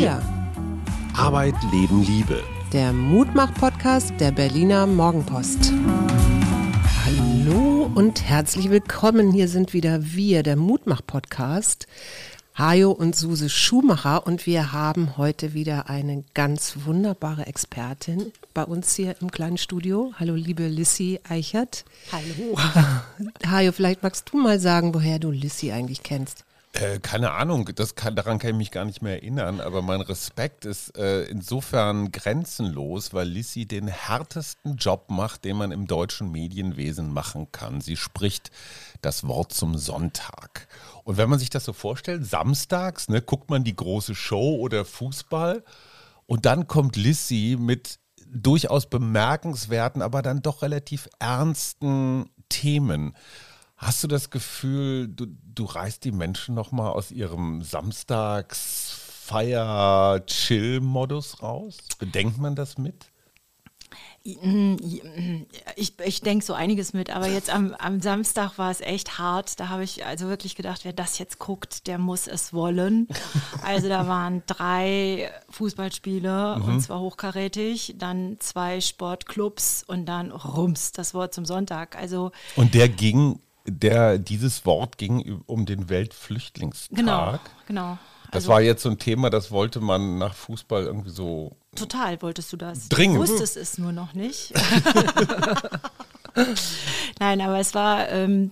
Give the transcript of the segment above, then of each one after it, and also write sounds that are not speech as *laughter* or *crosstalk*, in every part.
Wir. Arbeit, Leben, Liebe. Der Mutmach-Podcast der Berliner Morgenpost. Hallo und herzlich willkommen. Hier sind wieder wir, der Mutmach-Podcast. Hajo und Suse Schumacher und wir haben heute wieder eine ganz wunderbare Expertin bei uns hier im kleinen Studio. Hallo liebe Lissy Eichert. Hallo. Hajo, vielleicht magst du mal sagen, woher du Lissy eigentlich kennst. Äh, keine Ahnung, das kann, daran kann ich mich gar nicht mehr erinnern, aber mein Respekt ist äh, insofern grenzenlos, weil Lissy den härtesten Job macht, den man im deutschen Medienwesen machen kann. Sie spricht das Wort zum Sonntag. Und wenn man sich das so vorstellt, samstags ne, guckt man die große Show oder Fußball und dann kommt Lissy mit durchaus bemerkenswerten, aber dann doch relativ ernsten Themen. Hast du das Gefühl, du, du reißt die Menschen nochmal aus ihrem Samstags-Feier-Chill-Modus raus? Bedenkt man das mit? Ich, ich denke so einiges mit, aber jetzt am, am Samstag war es echt hart. Da habe ich also wirklich gedacht, wer das jetzt guckt, der muss es wollen. Also da waren drei Fußballspiele mhm. und zwar hochkarätig, dann zwei Sportclubs und dann Rums, das Wort zum Sonntag. Also und der ging der, dieses Wort ging um den Weltflüchtlingstag. Genau, genau. Das also, war jetzt so ein Thema, das wollte man nach Fußball irgendwie so. Total wolltest du das. Dringend. Du wusstest es nur noch nicht. *laughs* *laughs* Nein, aber es war, ähm,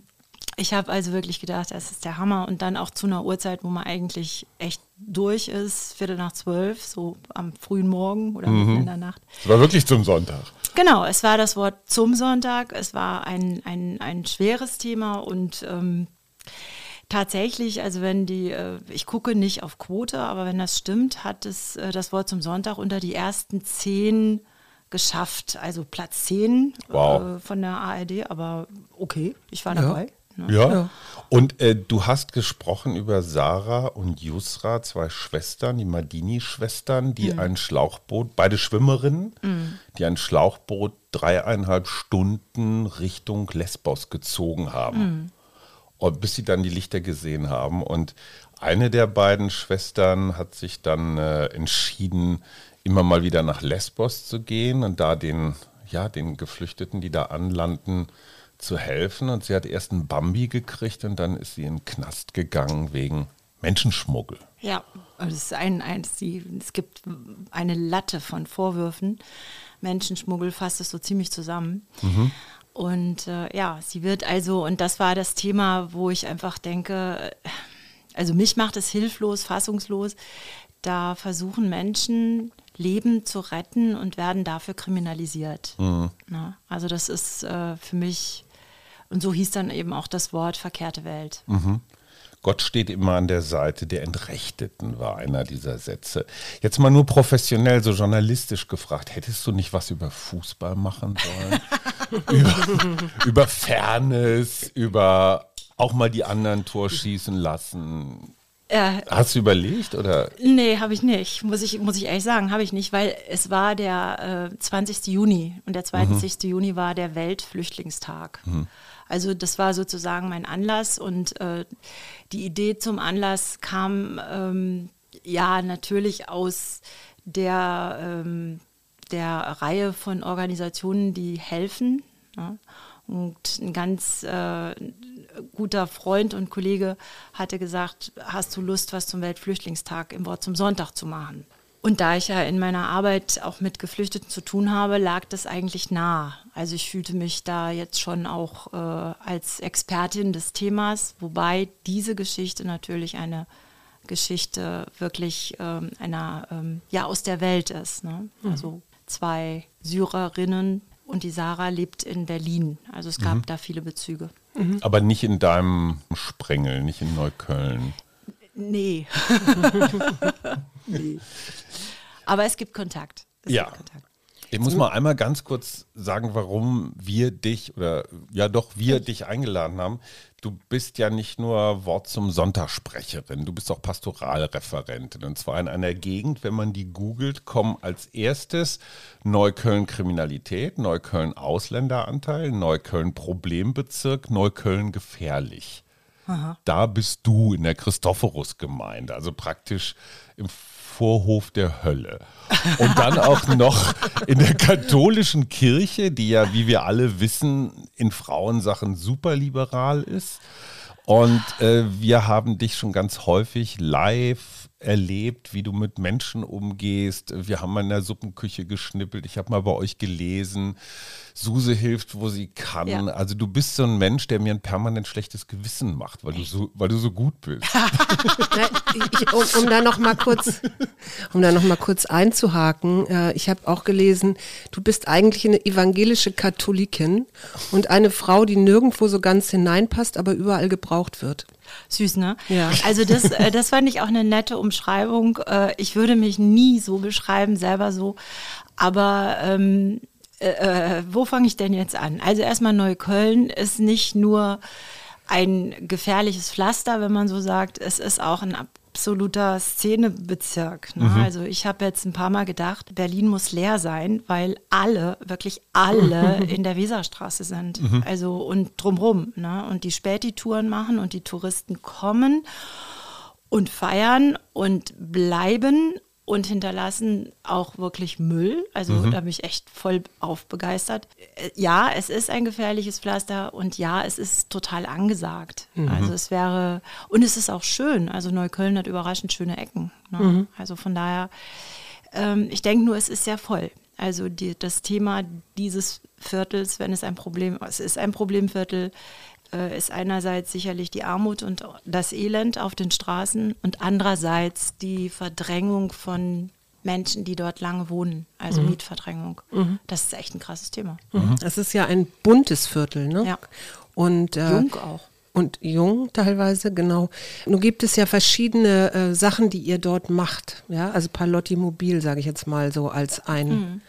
ich habe also wirklich gedacht, das ist der Hammer. Und dann auch zu einer Uhrzeit, wo man eigentlich echt durch ist, Viertel nach zwölf, so am frühen Morgen oder mhm. mitten in der Nacht. Es war wirklich zum Sonntag. Genau, es war das Wort zum Sonntag. Es war ein, ein, ein schweres Thema und ähm, tatsächlich, also wenn die, äh, ich gucke nicht auf Quote, aber wenn das stimmt, hat es äh, das Wort zum Sonntag unter die ersten zehn geschafft. Also Platz zehn wow. äh, von der ARD, aber okay, ich war dabei. Ja. Ne? Ja. ja. Und äh, du hast gesprochen über Sarah und Yusra, zwei Schwestern, die Madini-Schwestern, die mhm. ein Schlauchboot, beide Schwimmerinnen, mhm. die ein Schlauchboot dreieinhalb Stunden Richtung Lesbos gezogen haben. Mhm. Und bis sie dann die Lichter gesehen haben. Und eine der beiden Schwestern hat sich dann äh, entschieden, immer mal wieder nach Lesbos zu gehen und da den, ja, den Geflüchteten, die da anlanden, zu helfen. Und sie hat erst einen Bambi gekriegt und dann ist sie in den Knast gegangen wegen Menschenschmuggel. Ja, es, ist ein, ein, sie, es gibt eine Latte von Vorwürfen. Menschenschmuggel fasst es so ziemlich zusammen. Mhm. Und äh, ja, sie wird also, und das war das Thema, wo ich einfach denke, also mich macht es hilflos, fassungslos. Da versuchen Menschen Leben zu retten und werden dafür kriminalisiert. Mhm. Na, also das ist äh, für mich und so hieß dann eben auch das Wort verkehrte Welt. Mhm. Gott steht immer an der Seite der Entrechteten, war einer dieser Sätze. Jetzt mal nur professionell, so journalistisch gefragt, hättest du nicht was über Fußball machen sollen? *laughs* über, über Fairness, über auch mal die anderen Tor schießen lassen? Äh, Hast du überlegt oder? Nee, habe ich nicht. Muss ich, muss ich ehrlich sagen, habe ich nicht, weil es war der äh, 20. Juni und der 20. Mhm. Juni war der Weltflüchtlingstag. Mhm. Also das war sozusagen mein Anlass und äh, die Idee zum Anlass kam ähm, ja natürlich aus der, ähm, der Reihe von Organisationen, die helfen. Ja. Und ein ganz äh, guter Freund und Kollege hatte gesagt, hast du Lust, was zum Weltflüchtlingstag im Wort zum Sonntag zu machen? Und da ich ja in meiner Arbeit auch mit Geflüchteten zu tun habe, lag das eigentlich nah. Also ich fühlte mich da jetzt schon auch äh, als Expertin des Themas, wobei diese Geschichte natürlich eine Geschichte wirklich ähm, einer, ähm, ja, aus der Welt ist. Ne? Mhm. Also zwei Syrerinnen und die Sarah lebt in Berlin. Also es gab mhm. da viele Bezüge. Mhm. Aber nicht in deinem Sprengel, nicht in Neukölln. Nee. *laughs* nee. Aber es gibt Kontakt. Es ja. Gibt Kontakt. Ich muss mal einmal ganz kurz sagen, warum wir dich oder ja doch wir dich eingeladen haben. Du bist ja nicht nur Wort zum Sonntagssprecherin, du bist auch Pastoralreferentin. Und zwar in einer Gegend, wenn man die googelt, kommen als erstes Neukölln Kriminalität, Neukölln Ausländeranteil, Neukölln Problembezirk, Neukölln gefährlich. Aha. Da bist du in der Christophorus-Gemeinde, also praktisch im Vorhof der Hölle. Und dann auch noch in der katholischen Kirche, die ja, wie wir alle wissen, in Frauensachen superliberal ist. Und äh, wir haben dich schon ganz häufig live erlebt, wie du mit Menschen umgehst. Wir haben mal in der Suppenküche geschnippelt. Ich habe mal bei euch gelesen. Suse hilft, wo sie kann. Ja. Also du bist so ein Mensch, der mir ein permanent schlechtes Gewissen macht, weil du so, weil du so gut bist. *laughs* ich, um, um, da noch mal kurz, um da noch mal kurz einzuhaken. Äh, ich habe auch gelesen, du bist eigentlich eine evangelische Katholikin und eine Frau, die nirgendwo so ganz hineinpasst, aber überall gebraucht wird. Süß, ne? Ja. Also das, äh, das fand ich auch eine nette Umschreibung. Äh, ich würde mich nie so beschreiben, selber so. Aber ähm, äh, äh, wo fange ich denn jetzt an? Also erstmal Neukölln ist nicht nur ein gefährliches Pflaster, wenn man so sagt. Es ist auch ein absoluter Szenebezirk. Ne? Mhm. Also ich habe jetzt ein paar Mal gedacht, Berlin muss leer sein, weil alle, wirklich alle *laughs* in der Weserstraße sind. Mhm. Also und drumrum. Ne? Und die Späti-Touren machen und die Touristen kommen und feiern und bleiben und hinterlassen auch wirklich Müll. Also mhm. da bin ich echt voll aufbegeistert. Äh, ja, es ist ein gefährliches Pflaster und ja, es ist total angesagt. Mhm. Also es wäre, und es ist auch schön. Also Neukölln hat überraschend schöne Ecken. Ne? Mhm. Also von daher, ähm, ich denke nur, es ist sehr voll. Also die, das Thema dieses Viertels, wenn es ein Problem, es ist ein Problemviertel, ist einerseits sicherlich die Armut und das Elend auf den Straßen und andererseits die Verdrängung von Menschen, die dort lange wohnen, also mhm. Mietverdrängung. Mhm. Das ist echt ein krasses Thema. Mhm. Es ist ja ein buntes Viertel, ne? Ja. Und, äh, jung auch. Und jung teilweise, genau. Nun gibt es ja verschiedene äh, Sachen, die ihr dort macht. Ja, also Palotti Mobil, sage ich jetzt mal so als ein, mhm.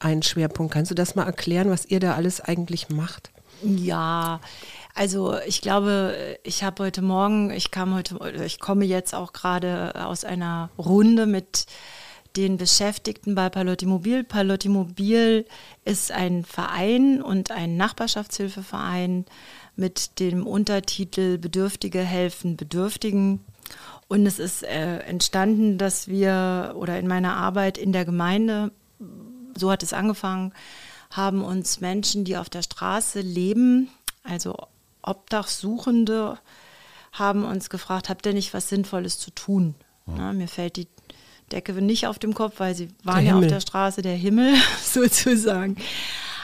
ein Schwerpunkt. Kannst du das mal erklären, was ihr da alles eigentlich macht? Ja, also ich glaube, ich habe heute Morgen, ich kam heute, ich komme jetzt auch gerade aus einer Runde mit den Beschäftigten bei Palotti Mobil. Palotti Mobil ist ein Verein und ein Nachbarschaftshilfeverein mit dem Untertitel Bedürftige helfen Bedürftigen. Und es ist äh, entstanden, dass wir oder in meiner Arbeit in der Gemeinde, so hat es angefangen, haben uns Menschen, die auf der Straße leben, also Obdachsuchende haben uns gefragt, habt ihr nicht was Sinnvolles zu tun? Mhm. Na, mir fällt die Decke nicht auf dem Kopf, weil sie waren ja auf der Straße, der Himmel *laughs* sozusagen.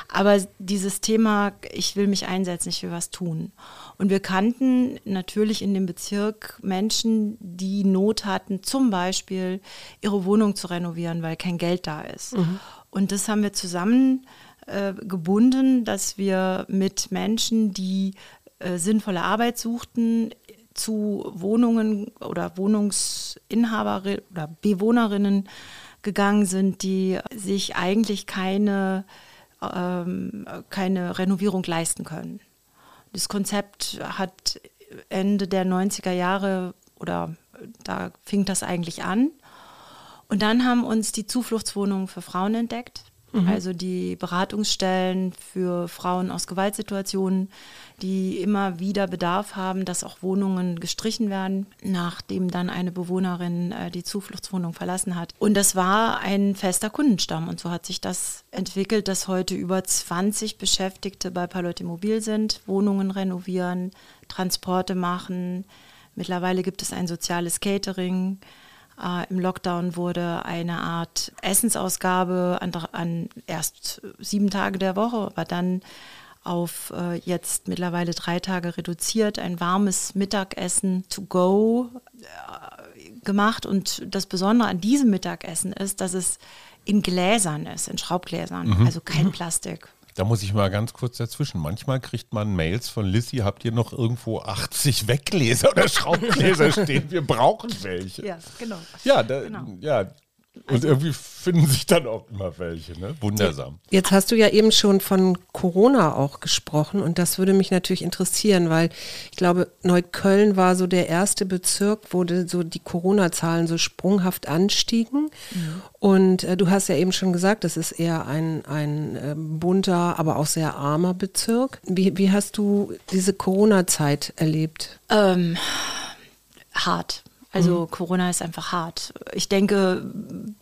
Aber dieses Thema, ich will mich einsetzen, ich will was tun. Und wir kannten natürlich in dem Bezirk Menschen, die Not hatten, zum Beispiel ihre Wohnung zu renovieren, weil kein Geld da ist. Mhm. Und das haben wir zusammen äh, gebunden, dass wir mit Menschen, die äh, sinnvolle Arbeit suchten, zu Wohnungen oder Wohnungsinhaberinnen oder Bewohnerinnen gegangen sind, die sich eigentlich keine, ähm, keine Renovierung leisten können. Das Konzept hat Ende der 90er Jahre oder da fing das eigentlich an. Und dann haben uns die Zufluchtswohnungen für Frauen entdeckt. Mhm. Also die Beratungsstellen für Frauen aus Gewaltsituationen, die immer wieder Bedarf haben, dass auch Wohnungen gestrichen werden, nachdem dann eine Bewohnerin äh, die Zufluchtswohnung verlassen hat. Und das war ein fester Kundenstamm. Und so hat sich das entwickelt, dass heute über 20 Beschäftigte bei Palotte Mobil sind, Wohnungen renovieren, Transporte machen. Mittlerweile gibt es ein soziales Catering. Äh, Im Lockdown wurde eine Art Essensausgabe an, an, erst sieben Tage der Woche, aber dann auf äh, jetzt mittlerweile drei Tage reduziert, ein warmes Mittagessen to go äh, gemacht. Und das Besondere an diesem Mittagessen ist, dass es in Gläsern ist, in Schraubgläsern, mhm. also kein mhm. Plastik. Da muss ich mal ganz kurz dazwischen. Manchmal kriegt man Mails von Lissy, habt ihr noch irgendwo 80 Weggläser oder Schraubgläser *laughs* stehen? Wir brauchen welche. Ja, genau. Ja, da, genau. ja Und irgendwie finden sich dann auch immer welche, ne? Wundersam. Jetzt hast du ja eben schon von Corona auch gesprochen und das würde mich natürlich interessieren, weil ich glaube, Neukölln war so der erste Bezirk, wo die, so die Corona-Zahlen so sprunghaft anstiegen. Mhm. Und äh, du hast ja eben schon gesagt, das ist eher ein, ein äh, bunter, aber auch sehr armer Bezirk. Wie, wie hast du diese Corona-Zeit erlebt? Ähm, hart also mhm. Corona ist einfach hart. Ich denke,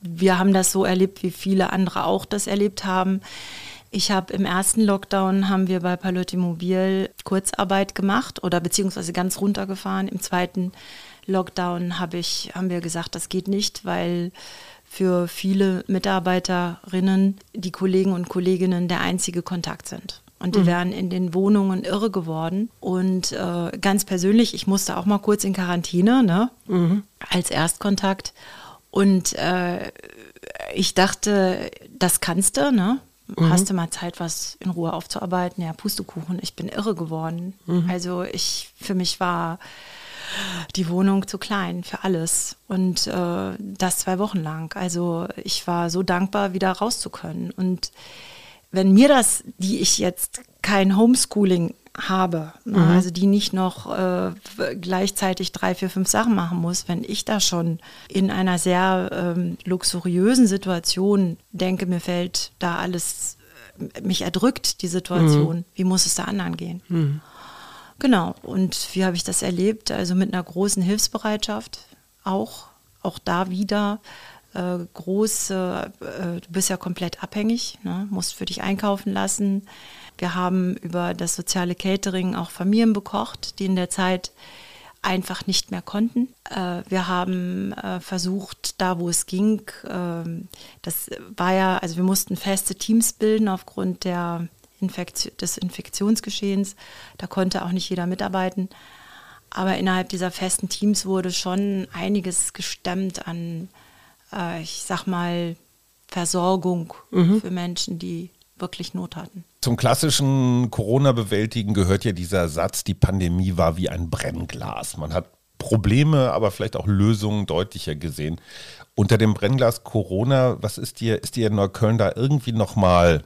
wir haben das so erlebt, wie viele andere auch das erlebt haben. Ich habe im ersten Lockdown haben wir bei Palotti Mobil Kurzarbeit gemacht oder beziehungsweise ganz runtergefahren. Im zweiten Lockdown habe ich, haben wir gesagt, das geht nicht, weil für viele Mitarbeiterinnen die Kollegen und Kolleginnen der einzige Kontakt sind. Und die mhm. wären in den Wohnungen irre geworden. Und äh, ganz persönlich, ich musste auch mal kurz in Quarantäne, ne? Mhm. Als Erstkontakt. Und äh, ich dachte, das kannst du, ne? Mhm. Hast du mal Zeit, was in Ruhe aufzuarbeiten? Ja, Pustekuchen, ich bin irre geworden. Mhm. Also ich, für mich war die Wohnung zu klein für alles. Und äh, das zwei Wochen lang. Also ich war so dankbar, wieder raus zu können. Und wenn mir das, die ich jetzt kein Homeschooling habe, ne, mhm. also die nicht noch äh, gleichzeitig drei, vier, fünf Sachen machen muss, wenn ich da schon in einer sehr ähm, luxuriösen Situation denke, mir fällt da alles, äh, mich erdrückt die Situation, mhm. wie muss es da anderen gehen? Mhm. Genau, und wie habe ich das erlebt? Also mit einer großen Hilfsbereitschaft auch, auch da wieder äh, groß, äh, du bist ja komplett abhängig, ne? musst für dich einkaufen lassen. Wir haben über das soziale Catering auch Familien bekocht, die in der Zeit einfach nicht mehr konnten. Äh, wir haben äh, versucht, da wo es ging, äh, das war ja, also wir mussten feste Teams bilden aufgrund der Infektion, des Infektionsgeschehens. Da konnte auch nicht jeder mitarbeiten. Aber innerhalb dieser festen Teams wurde schon einiges gestemmt an äh, ich sag mal, Versorgung mhm. für Menschen, die wirklich Not hatten. Zum klassischen Corona-Bewältigen gehört ja dieser Satz, die Pandemie war wie ein Brennglas. Man hat Probleme, aber vielleicht auch Lösungen deutlicher gesehen. Unter dem Brennglas Corona, was ist dir, ist dir in Neukölln da irgendwie nochmal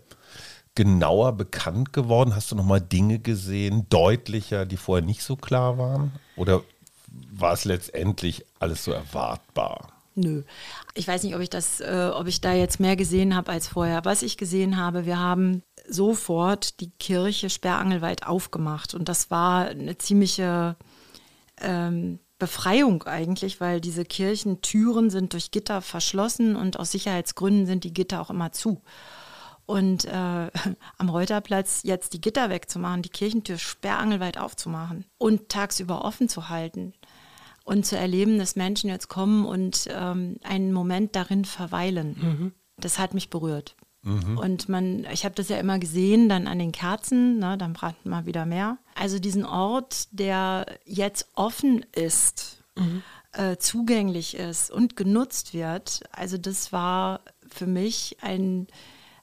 genauer bekannt geworden? Hast du nochmal Dinge gesehen, deutlicher, die vorher nicht so klar waren? Oder war es letztendlich alles so erwartbar? Nö. Ich weiß nicht, ob ich das, äh, ob ich da jetzt mehr gesehen habe als vorher. Was ich gesehen habe, wir haben sofort die Kirche sperrangelweit aufgemacht und das war eine ziemliche ähm, Befreiung eigentlich, weil diese Kirchentüren sind durch Gitter verschlossen und aus Sicherheitsgründen sind die Gitter auch immer zu. Und äh, *laughs* am Reuterplatz jetzt die Gitter wegzumachen, die Kirchentür sperrangelweit aufzumachen und tagsüber offen zu halten, und zu erleben, dass Menschen jetzt kommen und ähm, einen Moment darin verweilen. Mhm. Das hat mich berührt. Mhm. Und man, ich habe das ja immer gesehen, dann an den Kerzen, ne, dann brannten mal wieder mehr. Also diesen Ort, der jetzt offen ist, mhm. äh, zugänglich ist und genutzt wird, also das war für mich ein,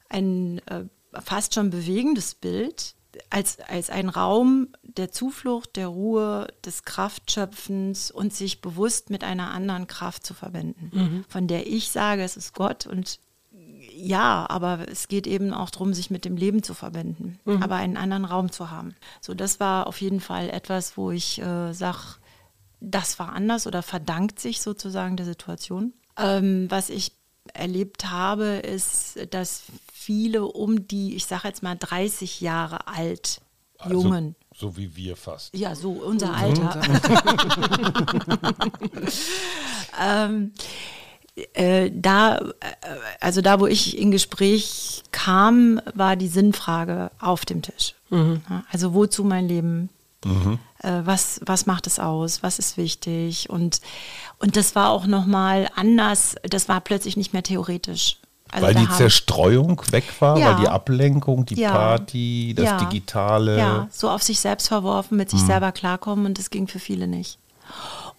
ein äh, fast schon bewegendes Bild, als, als ein Raum der Zuflucht, der Ruhe, des Kraftschöpfens und sich bewusst mit einer anderen Kraft zu verbinden, mhm. von der ich sage, es ist Gott und ja, aber es geht eben auch darum, sich mit dem Leben zu verbinden, mhm. aber einen anderen Raum zu haben. So, das war auf jeden Fall etwas, wo ich äh, sage, das war anders oder verdankt sich sozusagen der Situation. Ähm, was ich erlebt habe, ist, dass viele um die, ich sage jetzt mal 30 Jahre alt, also, Jungen. So wie wir fast. Ja, so unser Alter. *laughs* ähm, äh, da, äh, also da, wo ich in Gespräch kam, war die Sinnfrage auf dem Tisch. Mhm. Also wozu mein Leben? Mhm. Äh, was, was macht es aus? Was ist wichtig? Und, und das war auch nochmal anders. Das war plötzlich nicht mehr theoretisch. Also weil die Zerstreuung weg war, ja. weil die Ablenkung, die ja. Party, das ja. Digitale. Ja, so auf sich selbst verworfen, mit sich hm. selber klarkommen und das ging für viele nicht.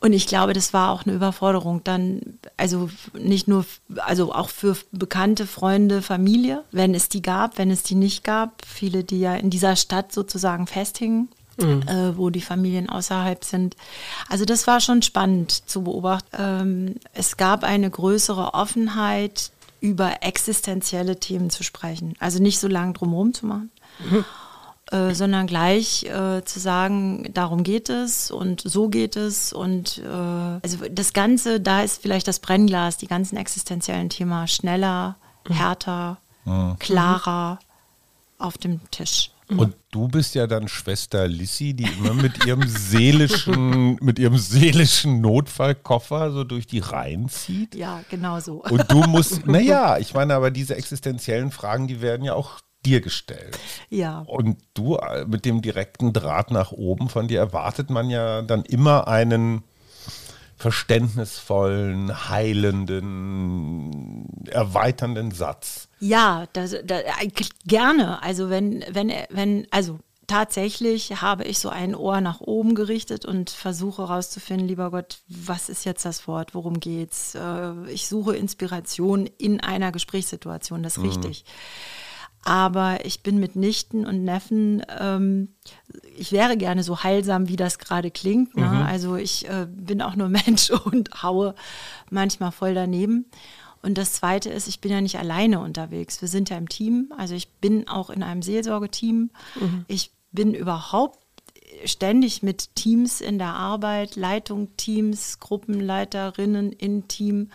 Und ich glaube, das war auch eine Überforderung dann, also nicht nur, also auch für bekannte Freunde, Familie, wenn es die gab, wenn es die nicht gab, viele, die ja in dieser Stadt sozusagen festhingen. Mhm. Äh, wo die Familien außerhalb sind. Also das war schon spannend zu beobachten. Ähm, es gab eine größere Offenheit, über existenzielle Themen zu sprechen. Also nicht so lange drumherum zu machen. Mhm. Äh, sondern gleich äh, zu sagen, darum geht es und so geht es und äh, also das Ganze, da ist vielleicht das Brennglas, die ganzen existenziellen Themen schneller, mhm. härter, mhm. klarer auf dem Tisch. Und du bist ja dann Schwester Lissy, die immer mit ihrem *laughs* seelischen, mit ihrem seelischen Notfallkoffer so durch die Reihen zieht. Ja, genau so. Und du musst, *laughs* naja, ich meine, aber diese existenziellen Fragen, die werden ja auch dir gestellt. Ja. Und du äh, mit dem direkten Draht nach oben von dir erwartet man ja dann immer einen verständnisvollen, heilenden, erweiternden Satz. Ja, das, das, gerne. Also wenn, wenn, wenn, also tatsächlich habe ich so ein Ohr nach oben gerichtet und versuche herauszufinden, lieber Gott, was ist jetzt das Wort, worum geht's? Äh, ich suche Inspiration in einer Gesprächssituation, das ist mhm. richtig aber ich bin mit Nichten und Neffen, ähm, ich wäre gerne so heilsam, wie das gerade klingt. Ne? Mhm. Also ich äh, bin auch nur *laughs* Mensch und haue manchmal voll daneben. Und das Zweite ist, ich bin ja nicht alleine unterwegs. Wir sind ja im Team. Also ich bin auch in einem Seelsorgeteam. Mhm. Ich bin überhaupt ständig mit Teams in der Arbeit, Leitung, Teams, Gruppenleiterinnen in Team.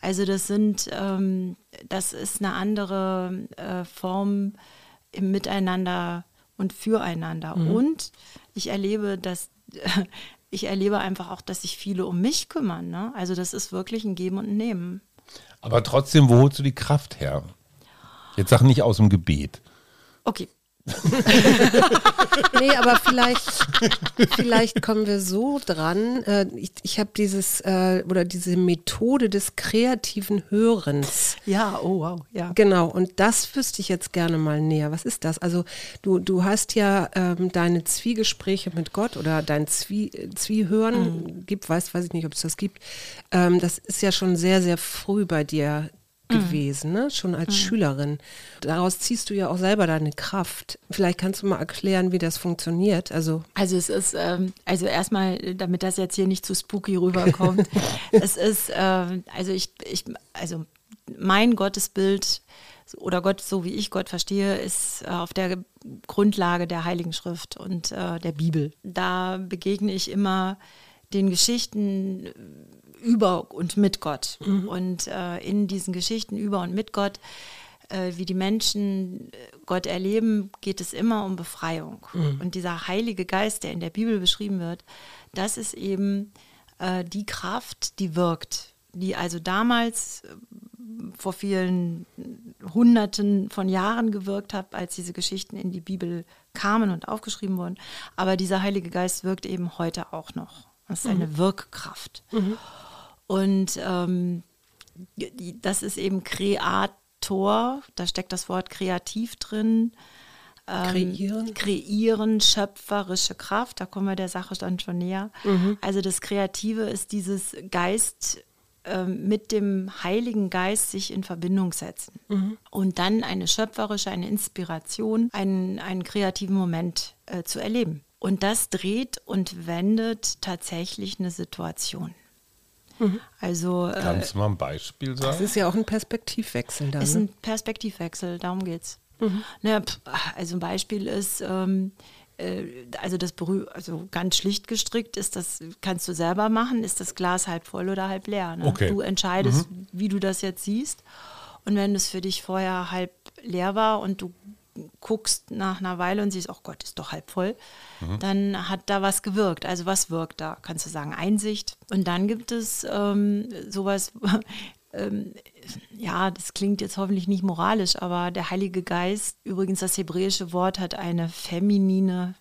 Also das sind, ähm, das ist eine andere äh, Form im Miteinander und füreinander. Mhm. Und ich erlebe, dass *laughs* ich erlebe einfach auch, dass sich viele um mich kümmern. Ne? Also das ist wirklich ein Geben und ein Nehmen. Aber trotzdem, wo holst du die Kraft her? Jetzt sag nicht aus dem Gebet. Okay, nee, aber vielleicht, vielleicht kommen wir so dran. Äh, ich, ich habe dieses äh, oder diese Methode des kreativen Hörens. Ja, oh wow, ja. Genau, und das wüsste ich jetzt gerne mal näher. Was ist das? Also du, du hast ja ähm, deine Zwiegespräche mit Gott oder dein Zwie, Zwiehören, mhm. gibt, weiß, weiß ich nicht, ob es das gibt. Ähm, das ist ja schon sehr, sehr früh bei dir. Gewesen, ne? schon als mhm. Schülerin. Daraus ziehst du ja auch selber deine Kraft. Vielleicht kannst du mal erklären, wie das funktioniert. Also, also es ist, ähm, also erstmal, damit das jetzt hier nicht zu spooky rüberkommt, *laughs* es ist, äh, also ich, ich, also mein Gottesbild oder Gott, so wie ich Gott verstehe, ist äh, auf der Grundlage der Heiligen Schrift und äh, der Bibel. Da begegne ich immer den Geschichten über und mit Gott. Mhm. Und äh, in diesen Geschichten über und mit Gott, äh, wie die Menschen äh, Gott erleben, geht es immer um Befreiung. Mhm. Und dieser Heilige Geist, der in der Bibel beschrieben wird, das ist eben äh, die Kraft, die wirkt, die also damals äh, vor vielen Hunderten von Jahren gewirkt hat, als diese Geschichten in die Bibel kamen und aufgeschrieben wurden. Aber dieser Heilige Geist wirkt eben heute auch noch. Das ist eine mhm. Wirkkraft. Mhm. Und ähm, das ist eben Kreator, da steckt das Wort kreativ drin. Ähm, kreieren. Kreieren, schöpferische Kraft, da kommen wir der Sache dann schon näher. Mhm. Also das Kreative ist dieses Geist ähm, mit dem Heiligen Geist sich in Verbindung setzen. Mhm. Und dann eine schöpferische, eine Inspiration, einen, einen kreativen Moment äh, zu erleben. Und das dreht und wendet tatsächlich eine Situation. Mhm. Also, äh, Kannst du mal ein Beispiel sagen? Das ist ja auch ein Perspektivwechsel. Das ist ne? ein Perspektivwechsel, darum geht's. Mhm. Naja, also ein Beispiel ist, ähm, äh, also das also ganz schlicht gestrickt ist das, kannst du selber machen, ist das Glas halb voll oder halb leer. Ne? Okay. Du entscheidest, mhm. wie du das jetzt siehst. Und wenn es für dich vorher halb leer war und du guckst nach einer Weile und siehst, oh Gott, ist doch halb voll, mhm. dann hat da was gewirkt. Also was wirkt da? Kannst du sagen, Einsicht. Und dann gibt es ähm, sowas, *laughs* ähm, ja, das klingt jetzt hoffentlich nicht moralisch, aber der Heilige Geist, übrigens das hebräische Wort hat eine feminine,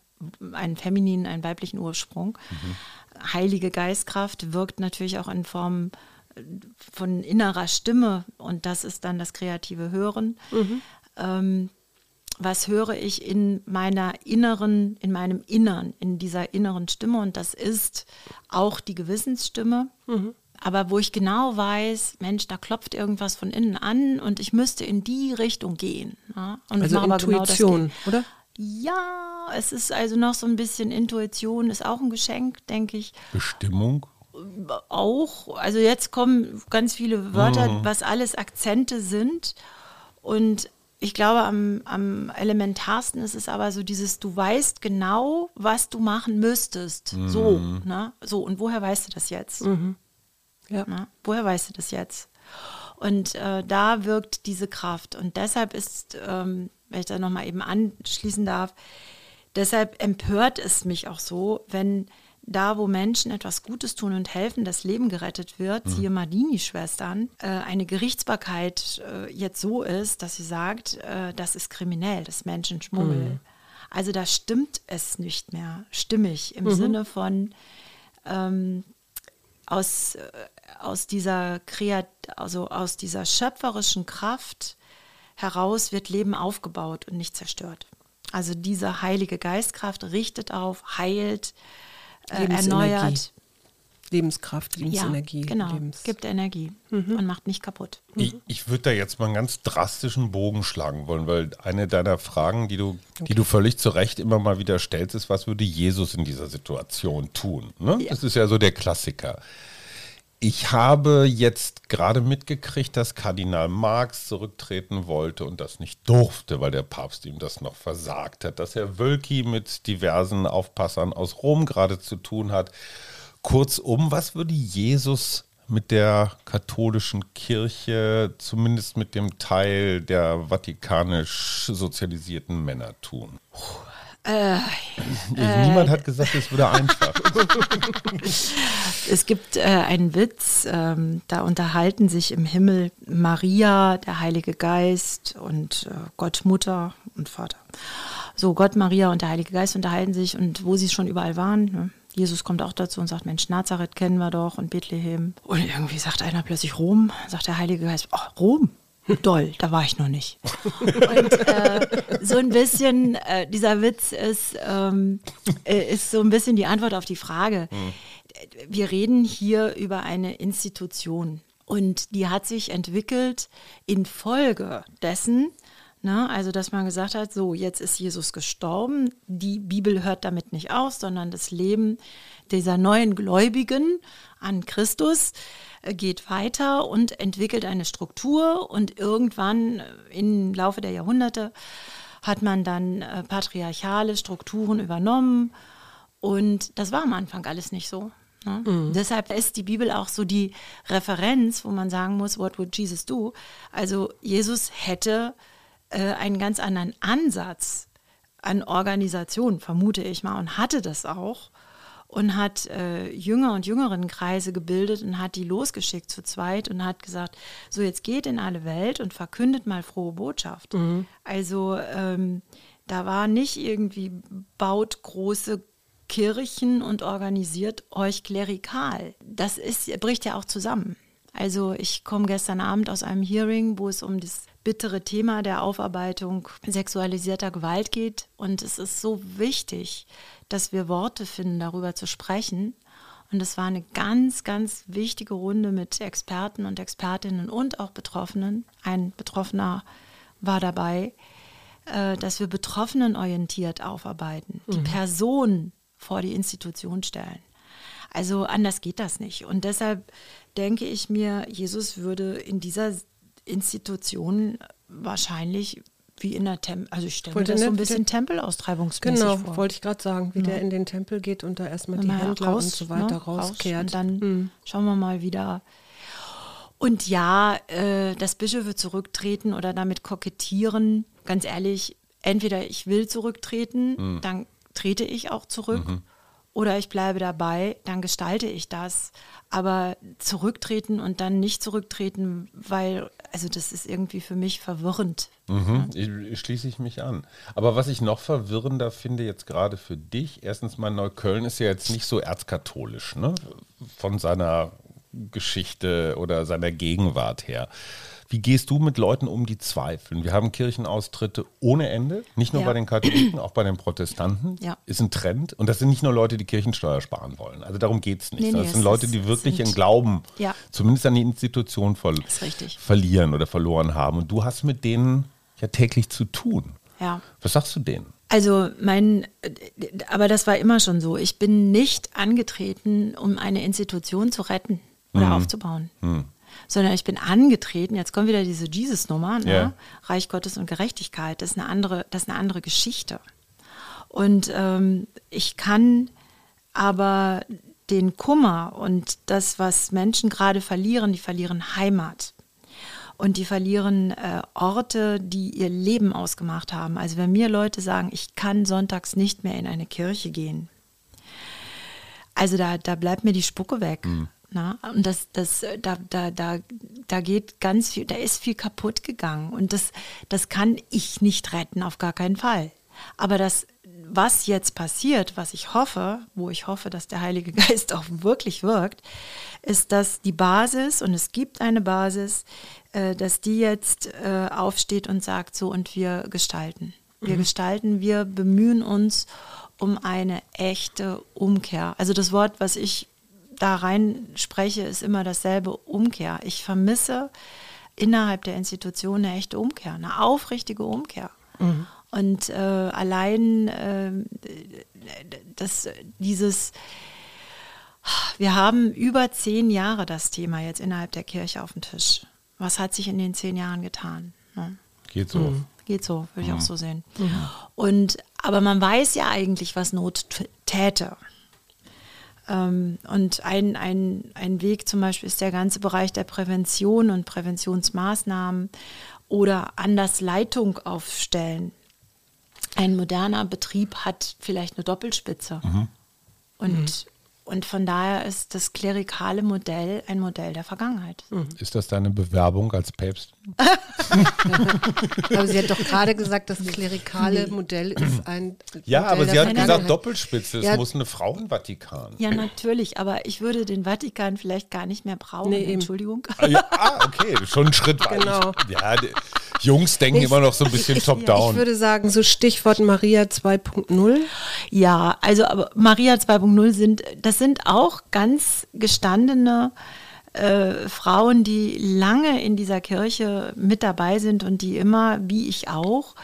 einen femininen, einen weiblichen Ursprung. Mhm. Heilige Geistkraft wirkt natürlich auch in Form von innerer Stimme und das ist dann das kreative Hören. Mhm. Ähm, was höre ich in meiner inneren, in meinem Innern, in dieser inneren Stimme. Und das ist auch die Gewissensstimme. Mhm. Aber wo ich genau weiß, Mensch, da klopft irgendwas von innen an und ich müsste in die Richtung gehen. Ja? Und also Intuition, genau oder? Ja, es ist also noch so ein bisschen Intuition, ist auch ein Geschenk, denke ich. Bestimmung? Auch. Also jetzt kommen ganz viele Wörter, mhm. was alles Akzente sind. Und ich glaube, am, am, elementarsten ist es aber so dieses, du weißt genau, was du machen müsstest. Mhm. So, ne? So, und woher weißt du das jetzt? Mhm. Ja. Na, woher weißt du das jetzt? Und äh, da wirkt diese Kraft. Und deshalb ist, ähm, wenn ich da nochmal eben anschließen darf, deshalb empört es mich auch so, wenn da, wo Menschen etwas Gutes tun und helfen, das Leben gerettet wird, mhm. siehe Madini-Schwestern, äh, eine Gerichtsbarkeit äh, jetzt so ist, dass sie sagt, äh, das ist kriminell, das Menschenschmuggel. Mhm. Also da stimmt es nicht mehr, stimmig im mhm. Sinne von ähm, aus, äh, aus dieser Kreat also aus dieser schöpferischen Kraft heraus wird Leben aufgebaut und nicht zerstört. Also diese heilige Geistkraft richtet auf, heilt, erneuert. Lebenskraft, Lebensenergie. Ja, genau, Lebens gibt Energie mhm. und macht nicht kaputt. Mhm. Ich, ich würde da jetzt mal einen ganz drastischen Bogen schlagen wollen, weil eine deiner Fragen, die du, okay. die du völlig zu Recht immer mal wieder stellst, ist, was würde Jesus in dieser Situation tun? Ne? Ja. Das ist ja so der Klassiker. Ich habe jetzt gerade mitgekriegt, dass Kardinal Marx zurücktreten wollte und das nicht durfte, weil der Papst ihm das noch versagt hat, dass Herr Wölki mit diversen Aufpassern aus Rom gerade zu tun hat. Kurzum, was würde Jesus mit der katholischen Kirche, zumindest mit dem Teil der vatikanisch sozialisierten Männer tun? Äh, Niemand äh, hat gesagt, es würde einfach. *laughs* es gibt äh, einen Witz, ähm, da unterhalten sich im Himmel Maria, der Heilige Geist und äh, Gott Mutter und Vater. So, Gott, Maria und der Heilige Geist unterhalten sich und wo sie schon überall waren. Ne? Jesus kommt auch dazu und sagt, Mensch, Nazareth kennen wir doch und Bethlehem. Und irgendwie sagt einer plötzlich Rom, sagt der Heilige Geist, oh, Rom, Doll, da war ich noch nicht. Und äh, so ein bisschen, äh, dieser Witz ist, ähm, äh, ist so ein bisschen die Antwort auf die Frage. Mhm. Wir reden hier über eine Institution und die hat sich entwickelt infolge dessen, na, also, dass man gesagt hat, so, jetzt ist Jesus gestorben. Die Bibel hört damit nicht auf, sondern das Leben dieser neuen Gläubigen an Christus äh, geht weiter und entwickelt eine Struktur und irgendwann äh, im Laufe der Jahrhunderte hat man dann äh, patriarchale Strukturen übernommen und das war am Anfang alles nicht so. Ne? Mhm. Deshalb ist die Bibel auch so die Referenz, wo man sagen muss, what would Jesus do? Also Jesus hätte äh, einen ganz anderen Ansatz an Organisation, vermute ich mal, und hatte das auch und hat äh, Jünger und jüngeren Kreise gebildet und hat die losgeschickt zu zweit und hat gesagt, so jetzt geht in alle Welt und verkündet mal frohe Botschaft. Mhm. Also ähm, da war nicht irgendwie, baut große Kirchen und organisiert euch klerikal. Das ist, bricht ja auch zusammen. Also ich komme gestern Abend aus einem Hearing, wo es um das bittere Thema der Aufarbeitung sexualisierter Gewalt geht. Und es ist so wichtig, dass wir Worte finden, darüber zu sprechen. Und es war eine ganz, ganz wichtige Runde mit Experten und Expertinnen und auch Betroffenen. Ein Betroffener war dabei, äh, dass wir Betroffenen orientiert aufarbeiten, die mhm. Person vor die Institution stellen. Also anders geht das nicht. Und deshalb denke ich mir, Jesus würde in dieser Institution wahrscheinlich wie in der Tempel, also ich stelle mir das so ein bisschen Tempelaustreibungsmäßig genau, vor. Genau, wollte ich gerade sagen, wie ja. der in den Tempel geht und da erstmal die Händler raus, und so weiter ne, rauskehrt. und dann mhm. schauen wir mal wieder. Und ja, äh, dass Bischöfe zurücktreten oder damit kokettieren, ganz ehrlich, entweder ich will zurücktreten, mhm. dann trete ich auch zurück. Mhm oder ich bleibe dabei, dann gestalte ich das. Aber zurücktreten und dann nicht zurücktreten, weil, also das ist irgendwie für mich verwirrend. Mhm, schließe ich mich an. Aber was ich noch verwirrender finde jetzt gerade für dich, erstens mal Neukölln ist ja jetzt nicht so erzkatholisch, ne? Von seiner Geschichte oder seiner Gegenwart her. Wie gehst du mit Leuten um, die zweifeln? Wir haben Kirchenaustritte ohne Ende, nicht nur ja. bei den Katholiken, auch bei den Protestanten. Ja. Ist ein Trend. Und das sind nicht nur Leute, die Kirchensteuer sparen wollen. Also darum geht es nicht. Nee, nee, das sind Leute, die wirklich ihren Glauben, ja. zumindest an die Institution ver verlieren oder verloren haben. Und du hast mit denen ja täglich zu tun. Ja. Was sagst du denen? Also mein, aber das war immer schon so. Ich bin nicht angetreten, um eine Institution zu retten oder mhm. aufzubauen. Mhm. Sondern ich bin angetreten, jetzt kommt wieder diese Jesus-Nummer, ne? ja. Reich Gottes und Gerechtigkeit, das ist eine andere, das ist eine andere Geschichte. Und ähm, ich kann aber den Kummer und das, was Menschen gerade verlieren, die verlieren Heimat und die verlieren äh, Orte, die ihr Leben ausgemacht haben. Also wenn mir Leute sagen, ich kann sonntags nicht mehr in eine Kirche gehen, also da, da bleibt mir die Spucke weg. Mhm. Na? Und das, das, da, da, da, da geht ganz viel, da ist viel kaputt gegangen. Und das, das kann ich nicht retten, auf gar keinen Fall. Aber das, was jetzt passiert, was ich hoffe, wo ich hoffe, dass der Heilige *laughs* Geist auch wirklich wirkt, ist, dass die Basis, und es gibt eine Basis, äh, dass die jetzt äh, aufsteht und sagt, so und wir gestalten. Wir mhm. gestalten, wir bemühen uns um eine echte Umkehr. Also das Wort, was ich da rein spreche, ist immer dasselbe Umkehr. Ich vermisse innerhalb der Institution eine echte Umkehr, eine aufrichtige Umkehr. Mhm. Und äh, allein äh, das, dieses, wir haben über zehn Jahre das Thema jetzt innerhalb der Kirche auf dem Tisch was hat sich in den zehn Jahren getan? Ne? Geht so. Mhm. Geht so, würde ich auch mhm. so sehen. Mhm. Und, aber man weiß ja eigentlich, was Not täte. Ähm, und ein, ein, ein Weg zum Beispiel ist der ganze Bereich der Prävention und Präventionsmaßnahmen oder anders Leitung aufstellen. Ein moderner Betrieb hat vielleicht eine Doppelspitze. Mhm. Und mhm. Und von daher ist das klerikale Modell ein Modell der Vergangenheit. Mhm. Ist das deine Bewerbung als Päpst? *laughs* aber sie hat doch gerade gesagt, das klerikale Modell ist ein. Ja, Modell aber sie hat gesagt Doppelspitze, es ja. muss eine Frau im Vatikan. Ja, natürlich, aber ich würde den Vatikan vielleicht gar nicht mehr brauchen. Nee, Entschuldigung. Ah, ja, ah, okay, schon ein Schritt weiter. Genau. Ja, Jungs denken ich, immer noch so ein bisschen top-down. Ich würde sagen, so Stichwort Maria 2.0. Ja, also aber Maria 2.0 sind, das sind auch ganz gestandene äh, Frauen, die lange in dieser Kirche mit dabei sind und die immer, wie ich auch,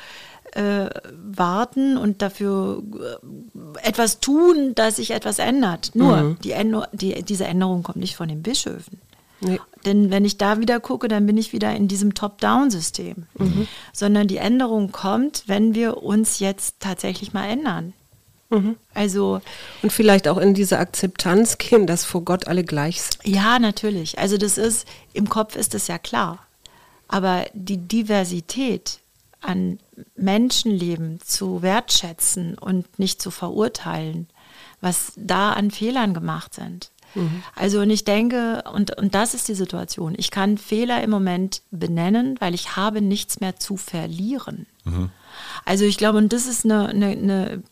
äh, warten und dafür äh, etwas tun, dass sich etwas ändert. Nur, mhm. die, die, diese Änderung kommt nicht von den Bischöfen. Nee. Denn wenn ich da wieder gucke, dann bin ich wieder in diesem Top-Down-System. Mhm. Sondern die Änderung kommt, wenn wir uns jetzt tatsächlich mal ändern. Mhm. Also und vielleicht auch in diese Akzeptanz gehen, dass vor Gott alle gleich sind. Ja, natürlich. Also das ist im Kopf ist es ja klar, aber die Diversität an Menschenleben zu wertschätzen und nicht zu verurteilen, was da an Fehlern gemacht sind. Mhm. Also und ich denke, und, und das ist die Situation, ich kann Fehler im Moment benennen, weil ich habe nichts mehr zu verlieren. Mhm. Also ich glaube, und das ist eine, eine, eine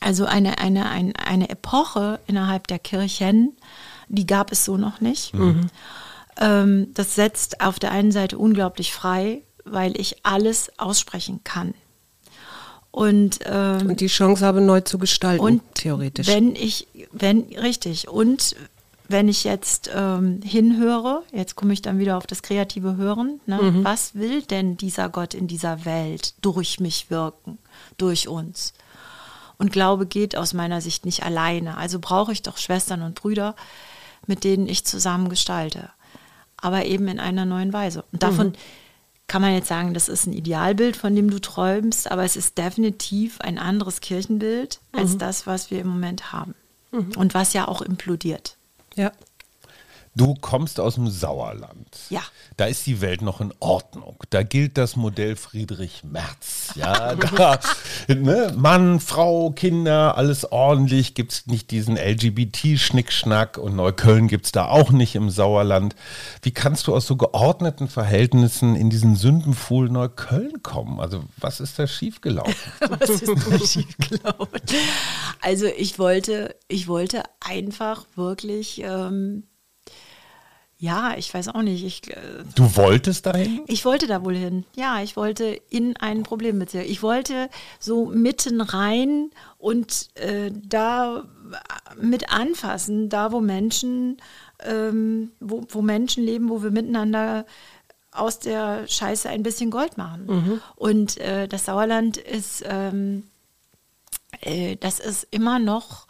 also eine, eine, eine, eine Epoche innerhalb der Kirchen, die gab es so noch nicht. Mhm. Ähm, das setzt auf der einen Seite unglaublich frei, weil ich alles aussprechen kann. Und, ähm, und die Chance habe, neu zu gestalten, und theoretisch. Wenn ich, wenn, richtig, und wenn ich jetzt ähm, hinhöre, jetzt komme ich dann wieder auf das kreative Hören, ne? mhm. was will denn dieser Gott in dieser Welt durch mich wirken, durch uns? Und Glaube geht aus meiner Sicht nicht alleine. Also brauche ich doch Schwestern und Brüder, mit denen ich zusammen gestalte. Aber eben in einer neuen Weise. Und davon mhm. kann man jetzt sagen, das ist ein Idealbild, von dem du träumst, aber es ist definitiv ein anderes Kirchenbild als mhm. das, was wir im Moment haben. Mhm. Und was ja auch implodiert. Ja. Du kommst aus dem Sauerland. Ja. Da ist die Welt noch in Ordnung. Da gilt das Modell Friedrich Merz. Ja, *laughs* da, ne? Mann, Frau, Kinder, alles ordentlich. Gibt es nicht diesen LGBT-Schnickschnack und Neukölln gibt es da auch nicht im Sauerland. Wie kannst du aus so geordneten Verhältnissen in diesen Sündenpfuhl Neukölln kommen? Also, was ist da schiefgelaufen? *laughs* was ist da schiefgelaufen? Also, ich wollte, ich wollte einfach wirklich. Ähm, ja, ich weiß auch nicht. Ich, äh, du wolltest dahin? Ich wollte da wohl hin. Ja, ich wollte in einen Problembezirk. Ich wollte so mitten rein und äh, da mit anfassen, da wo Menschen, ähm, wo, wo Menschen leben, wo wir miteinander aus der Scheiße ein bisschen Gold machen. Mhm. Und äh, das Sauerland ist ähm, äh, das ist immer noch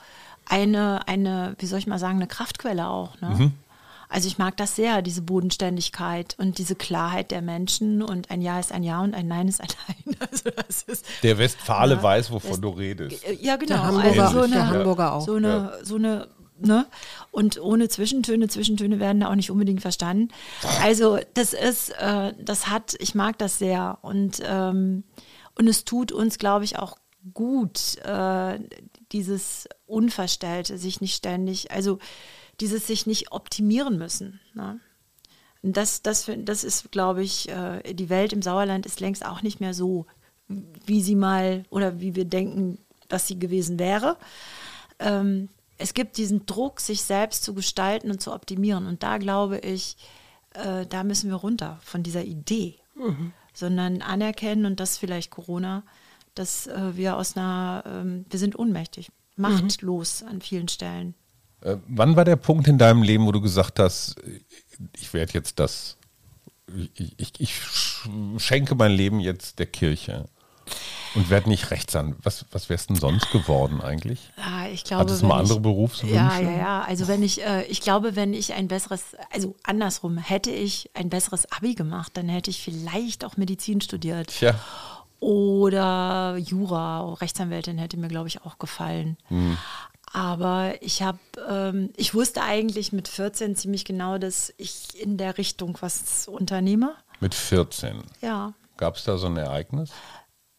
eine, eine, wie soll ich mal sagen, eine Kraftquelle auch. Ne? Mhm. Also ich mag das sehr, diese Bodenständigkeit und diese Klarheit der Menschen und ein Ja ist ein Ja und ein Nein ist ein *laughs* Nein. Also das ist, der Westfale ja, weiß, wovon ist, du redest. Ja, genau. Der Hamburger, also so eine, der Hamburger auch. So eine, ja. so eine Ne? Und ohne Zwischentöne, Zwischentöne werden da auch nicht unbedingt verstanden. Also das ist, äh, das hat, ich mag das sehr und, ähm, und es tut uns, glaube ich, auch gut, äh, dieses Unverstellte, sich nicht ständig, also dieses sich nicht optimieren müssen. Ne? Das, das, das ist, glaube ich, äh, die Welt im Sauerland ist längst auch nicht mehr so, wie sie mal oder wie wir denken, dass sie gewesen wäre. Ähm, es gibt diesen Druck, sich selbst zu gestalten und zu optimieren. Und da glaube ich, äh, da müssen wir runter von dieser Idee, mhm. sondern anerkennen und das vielleicht Corona, dass äh, wir aus einer, äh, wir sind ohnmächtig, machtlos mhm. an vielen Stellen. Äh, wann war der Punkt in deinem Leben, wo du gesagt hast, ich werde jetzt das, ich, ich, ich, schenke mein Leben jetzt der Kirche? Und werde nicht Rechtsanwalt. Was, was wärst denn sonst geworden eigentlich? Ja, ich glaube, Hattest du mal andere Berufswünsche? Ja, ja, ja. Also wenn ich, äh, ich glaube, wenn ich ein besseres, also andersrum, hätte ich ein besseres Abi gemacht, dann hätte ich vielleicht auch Medizin studiert. Tja. Oder Jura, Rechtsanwältin hätte mir, glaube ich, auch gefallen. Hm. Aber ich habe, ähm, ich wusste eigentlich mit 14 ziemlich genau, dass ich in der Richtung was unternehme. Mit 14? Ja. Gab es da so ein Ereignis?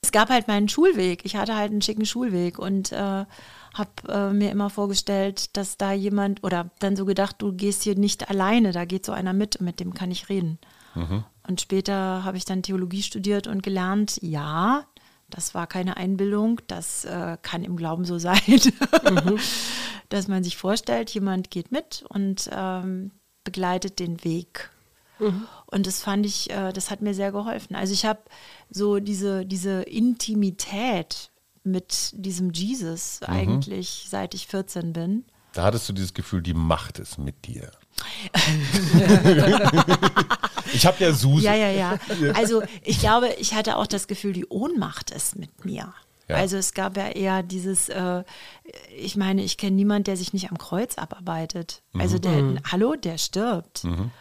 Es gab halt meinen Schulweg. Ich hatte halt einen schicken Schulweg und äh, habe äh, mir immer vorgestellt, dass da jemand oder dann so gedacht, du gehst hier nicht alleine, da geht so einer mit und mit dem kann ich reden. Mhm. Und später habe ich dann Theologie studiert und gelernt, ja, das war keine Einbildung, das äh, kann im Glauben so sein, mhm. *laughs* dass man sich vorstellt, jemand geht mit und ähm, begleitet den Weg. Mhm. Und das fand ich, äh, das hat mir sehr geholfen. Also ich habe so diese, diese Intimität mit diesem Jesus mhm. eigentlich, seit ich 14 bin. Da hattest du dieses Gefühl, die Macht ist mit dir. *laughs* *laughs* ich habe ja Susi. Ja, ja, *laughs* ja. Also ich glaube, ich hatte auch das Gefühl, die Ohnmacht ist mit mir. Ja. Also es gab ja eher dieses, äh, ich meine, ich kenne niemanden, der sich nicht am Kreuz abarbeitet. Also mhm. der, mhm. hallo, der stirbt. Mhm.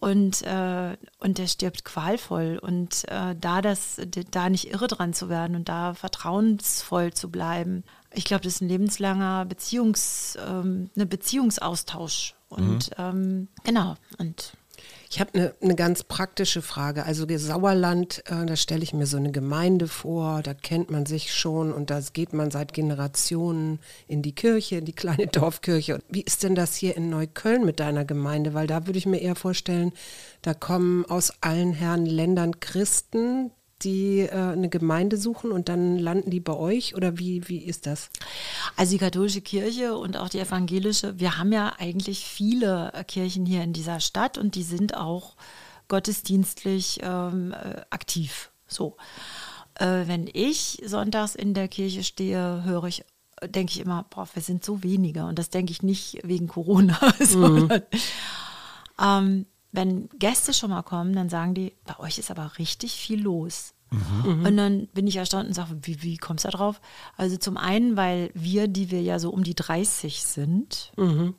Und, äh, und der stirbt qualvoll. Und äh, da das, da nicht irre dran zu werden und da vertrauensvoll zu bleiben, ich glaube, das ist ein lebenslanger Beziehungs, ähm, eine Beziehungsaustausch. Und mhm. ähm, genau. Und ich habe eine ne ganz praktische Frage. Also Sauerland, äh, da stelle ich mir so eine Gemeinde vor, da kennt man sich schon und da geht man seit Generationen in die Kirche, in die kleine *laughs* Dorfkirche. Wie ist denn das hier in Neukölln mit deiner Gemeinde? Weil da würde ich mir eher vorstellen, da kommen aus allen Herren Ländern Christen, die äh, eine Gemeinde suchen und dann landen die bei euch oder wie, wie ist das? Also die katholische Kirche und auch die evangelische, wir haben ja eigentlich viele äh, Kirchen hier in dieser Stadt und die sind auch gottesdienstlich ähm, äh, aktiv. So. Äh, wenn ich sonntags in der Kirche stehe, höre ich denke ich immer, boah, wir sind so wenige. Und das denke ich nicht wegen Corona, *laughs* sondern mhm. ähm, wenn Gäste schon mal kommen, dann sagen die, bei euch ist aber richtig viel los. Mhm. Und dann bin ich erstaunt und sage, wie, wie kommst du da drauf? Also zum einen, weil wir, die wir ja so um die 30 sind, mhm.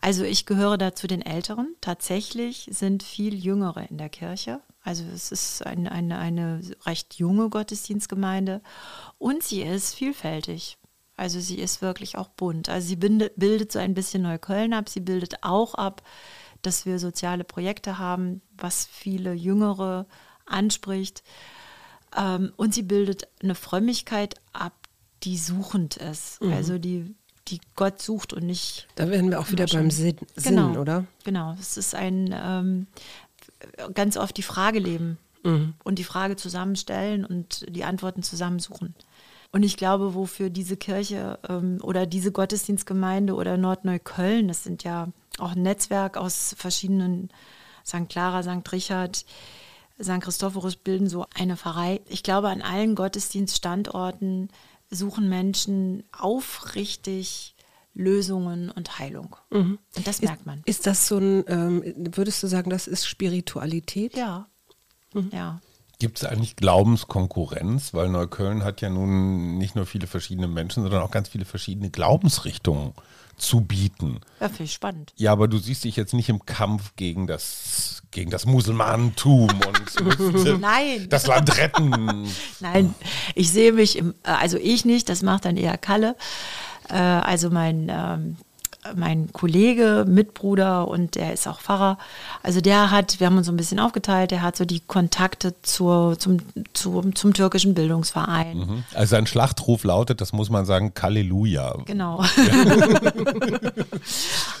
also ich gehöre da zu den Älteren. Tatsächlich sind viel Jüngere in der Kirche. Also es ist ein, eine, eine recht junge Gottesdienstgemeinde und sie ist vielfältig. Also sie ist wirklich auch bunt. Also sie bildet, bildet so ein bisschen Neukölln ab, sie bildet auch ab dass wir soziale Projekte haben, was viele Jüngere anspricht. Ähm, und sie bildet eine Frömmigkeit ab, die suchend ist. Mhm. Also die, die Gott sucht und nicht. Da werden wir auch wieder beim Sinn, genau, Sinn, oder? Genau. Es ist ein ähm, ganz oft die Frage leben mhm. und die Frage zusammenstellen und die Antworten zusammensuchen. Und ich glaube, wofür diese Kirche ähm, oder diese Gottesdienstgemeinde oder Nordneukölln, das sind ja auch ein Netzwerk aus verschiedenen, St. Clara, St. Richard, St. Christophorus bilden so eine Pfarrei. Ich glaube, an allen Gottesdienststandorten suchen Menschen aufrichtig Lösungen und Heilung. Mhm. Und das ist, merkt man. Ist das so ein, ähm, würdest du sagen, das ist Spiritualität? Ja. Mhm. Ja. Gibt es eigentlich Glaubenskonkurrenz? Weil Neukölln hat ja nun nicht nur viele verschiedene Menschen, sondern auch ganz viele verschiedene Glaubensrichtungen zu bieten. Ja, finde ich spannend. Ja, aber du siehst dich jetzt nicht im Kampf gegen das, gegen das Musulmanentum *laughs* und Nein. das Land retten. *laughs* Nein, ich sehe mich, im, also ich nicht, das macht dann eher Kalle. Äh, also mein ähm, mein Kollege, Mitbruder und der ist auch Pfarrer. Also der hat, wir haben uns so ein bisschen aufgeteilt, der hat so die Kontakte zur, zum, zum, zum türkischen Bildungsverein. Mhm. Also sein Schlachtruf lautet, das muss man sagen, Halleluja. Genau. *laughs*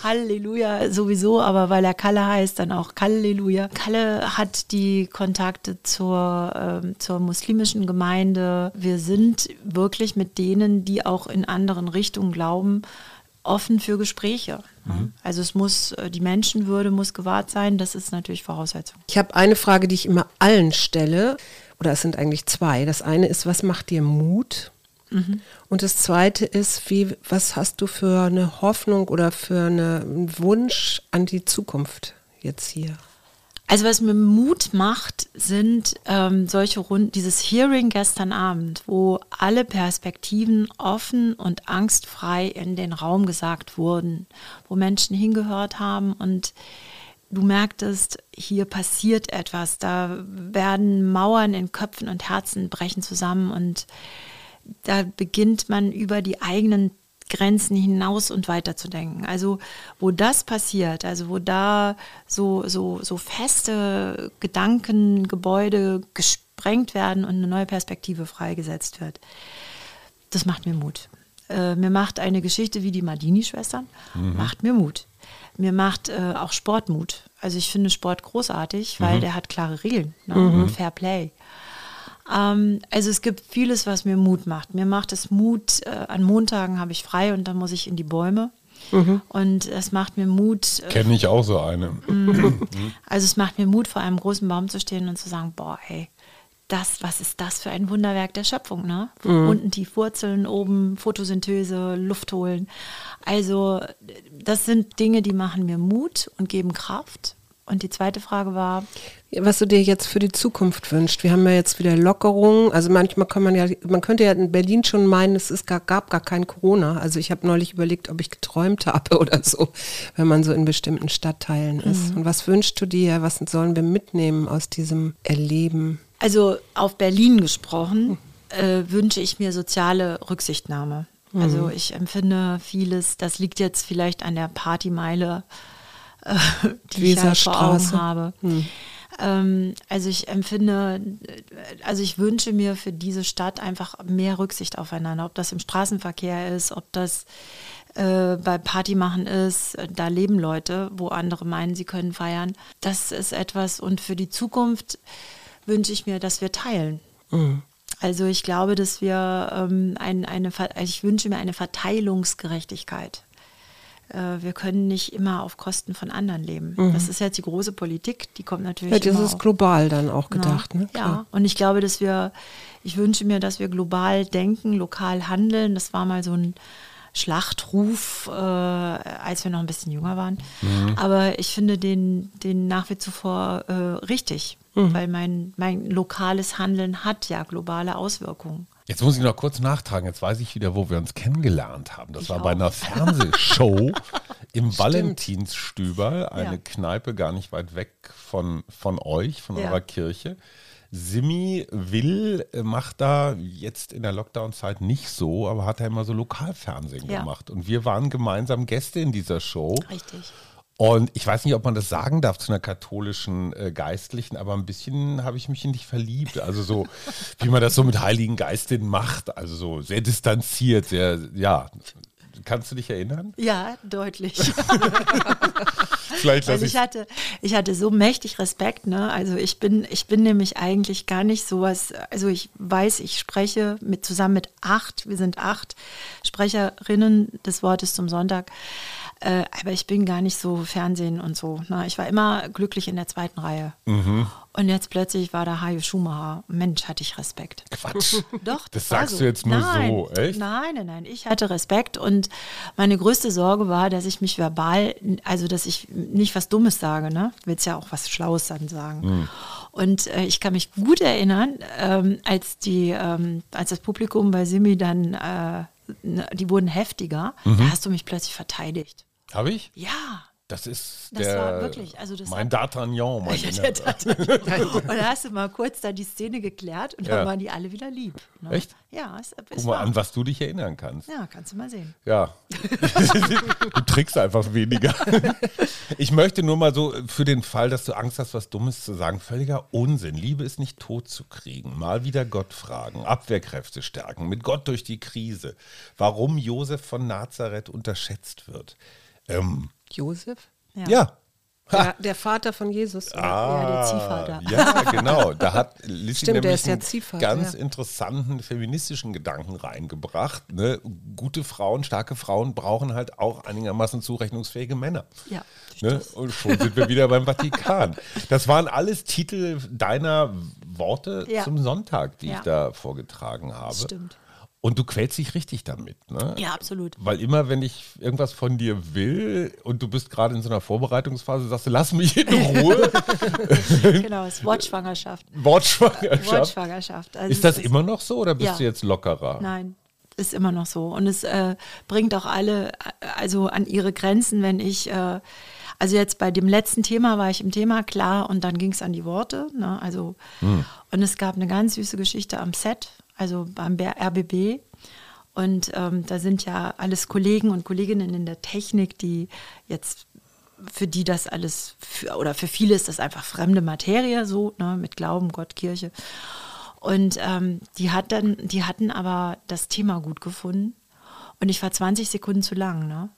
Halleluja sowieso, aber weil er Kalle heißt, dann auch Halleluja. Kalle hat die Kontakte zur, äh, zur muslimischen Gemeinde. Wir sind wirklich mit denen, die auch in anderen Richtungen glauben, offen für Gespräche. Mhm. Also es muss, äh, die Menschenwürde muss gewahrt sein, das ist natürlich Voraussetzung. Ich habe eine Frage, die ich immer allen stelle, oder es sind eigentlich zwei. Das eine ist, was macht dir Mut? Mhm. Und das zweite ist, wie, was hast du für eine Hoffnung oder für einen Wunsch an die Zukunft jetzt hier? Also was mir Mut macht, sind ähm, solche Runden, dieses Hearing gestern Abend, wo alle Perspektiven offen und angstfrei in den Raum gesagt wurden, wo Menschen hingehört haben und du merktest, hier passiert etwas, da werden Mauern in Köpfen und Herzen brechen zusammen und da beginnt man über die eigenen Grenzen hinaus und weiter zu denken. Also wo das passiert, also wo da so, so, so feste Gedankengebäude gesprengt werden und eine neue Perspektive freigesetzt wird, das macht mir Mut. Äh, mir macht eine Geschichte wie die Mardini-Schwestern, mhm. macht mir Mut. Mir macht äh, auch Sport Mut. Also ich finde Sport großartig, weil mhm. der hat klare Regeln ne? mhm. und Fair Play. Ähm, also es gibt vieles, was mir Mut macht. Mir macht es Mut, äh, an Montagen habe ich frei und dann muss ich in die Bäume. Mhm. Und es macht mir Mut. Äh, Kenne ich auch so eine. Mhm. also es macht mir Mut, vor einem großen Baum zu stehen und zu sagen, boah, ey, das, was ist das für ein Wunderwerk der Schöpfung, ne? Mhm. Unten tief Wurzeln, oben Photosynthese, Luft holen. Also das sind Dinge, die machen mir Mut und geben Kraft. Und die zweite Frage war, was du dir jetzt für die Zukunft wünschst. Wir haben ja jetzt wieder Lockerungen. Also manchmal kann man ja, man könnte ja in Berlin schon meinen, es ist gar, gab gar kein Corona. Also ich habe neulich überlegt, ob ich geträumt habe *laughs* oder so, wenn man so in bestimmten Stadtteilen ist. Mhm. Und was wünschst du dir? Was sollen wir mitnehmen aus diesem Erleben? Also auf Berlin gesprochen, äh, wünsche ich mir soziale Rücksichtnahme. Mhm. Also ich empfinde vieles, das liegt jetzt vielleicht an der Partymeile *laughs* die ich halt vor Augen habe. Hm. Ähm, also ich empfinde, also ich wünsche mir für diese Stadt einfach mehr Rücksicht aufeinander, ob das im Straßenverkehr ist, ob das äh, bei Partymachen ist, da leben Leute, wo andere meinen, sie können feiern. Das ist etwas und für die Zukunft wünsche ich mir, dass wir teilen. Mhm. Also ich glaube, dass wir ähm, ein, eine, ich wünsche mir eine Verteilungsgerechtigkeit. Äh, wir können nicht immer auf Kosten von anderen leben. Mhm. Das ist jetzt die große Politik, die kommt natürlich. Ja, das ist global dann auch gedacht. Ne? Ja, und ich glaube, dass wir, ich wünsche mir, dass wir global denken, lokal handeln. Das war mal so ein Schlachtruf, äh, als wir noch ein bisschen jünger waren. Mhm. Aber ich finde den, den nach wie zuvor äh, richtig, mhm. weil mein, mein lokales Handeln hat ja globale Auswirkungen. Jetzt muss ich noch kurz nachtragen. Jetzt weiß ich wieder, wo wir uns kennengelernt haben. Das ich war auch. bei einer Fernsehshow *laughs* im Valentinsstüber, eine ja. Kneipe gar nicht weit weg von, von euch, von ja. eurer Kirche. Simi Will macht da jetzt in der Lockdown-Zeit nicht so, aber hat er immer so Lokalfernsehen gemacht. Und wir waren gemeinsam Gäste in dieser Show. Richtig. Und ich weiß nicht, ob man das sagen darf zu einer katholischen äh, Geistlichen, aber ein bisschen habe ich mich in dich verliebt. Also so, *laughs* wie man das so mit Heiligen Geistinnen macht. Also so sehr distanziert, sehr, ja. Kannst du dich erinnern? Ja, deutlich. *laughs* Vielleicht also ich hatte, ich hatte so mächtig Respekt, ne? Also ich bin, ich bin nämlich eigentlich gar nicht sowas, also ich weiß, ich spreche mit zusammen mit acht, wir sind acht Sprecherinnen des Wortes zum Sonntag. Äh, aber ich bin gar nicht so Fernsehen und so. Ne? Ich war immer glücklich in der zweiten Reihe. Mhm. Und jetzt plötzlich war da Hajo Schumacher. Mensch, hatte ich Respekt. Quatsch. *laughs* Doch. Das, das sagst so. du jetzt nur nein, so, echt? Nein, nein, nein. Ich hatte Respekt und meine größte Sorge war, dass ich mich verbal, also dass ich nicht was Dummes sage, ne? Willst ja auch was Schlaues dann sagen. Mhm. Und äh, ich kann mich gut erinnern, ähm, als, die, ähm, als das Publikum bei Simi dann, äh, die wurden heftiger, mhm. da hast du mich plötzlich verteidigt. Habe ich? Ja. Das ist das der, war wirklich, also das mein D'Artagnan, *laughs* mein der D'Artagnan. Und da hast du mal kurz da die Szene geklärt und Ja. dann waren die alle wieder lieb. Ne? Echt? Ja, es, es Guck mal war. an, was du dich erinnern kannst. Ja, kannst du mal sehen. Ja. *laughs* du trickst einfach weniger. Ich möchte nur mal so für den Fall, dass du Angst hast, was Dummes zu sagen, völliger Unsinn. Liebe ist nicht tot zu kriegen. Mal wieder Gott fragen, Abwehrkräfte stärken, mit Gott durch die Krise. Warum Josef von Nazareth unterschätzt wird. Ähm, Josef? ja. Der, der Vater von Jesus. oder? Ja, der Ziehvater. Ja, genau. Da hat *laughs* Lissi Stimmt, der nämlich ist ja einen Ziehvater, ganz ja. interessanten feministischen Gedanken reingebracht. Ne? Gute Frauen, starke Frauen brauchen halt auch einigermaßen zurechnungsfähige Männer. Ja, Ne? Und schon sind wir wieder beim Vatikan. Das waren alles Titel deiner Worte Ja. zum Sonntag, die Ja. ich da vorgetragen habe. Stimmt. Und du quälst dich richtig damit, ne? Ja, absolut. Weil immer, wenn ich irgendwas von dir will und du bist gerade in so einer Vorbereitungsphase, sagst du, lass mich in Ruhe. *laughs* Genau, es ist Wortschwangerschaft. Wortschwangerschaft. Wortschwangerschaft. Also Ist das es immer noch so oder bist Ja. du jetzt lockerer? Nein, ist immer noch so. Und es äh, bringt auch alle also an ihre Grenzen, wenn ich, äh, also jetzt bei dem letzten Thema war ich im Thema klar und dann ging es an die Worte. Ne? Also, Und es gab eine ganz süße Geschichte am Set, also beim RBB. Und ähm, da sind ja alles Kollegen und Kolleginnen in der Technik, die jetzt für die das alles, für, oder für viele ist das einfach fremde Materie, so, ne, mit Glauben, Gott, Kirche. Und ähm, die, hat dann, die hatten aber das Thema gut gefunden. Und ich war 20 Sekunden zu lang, ne?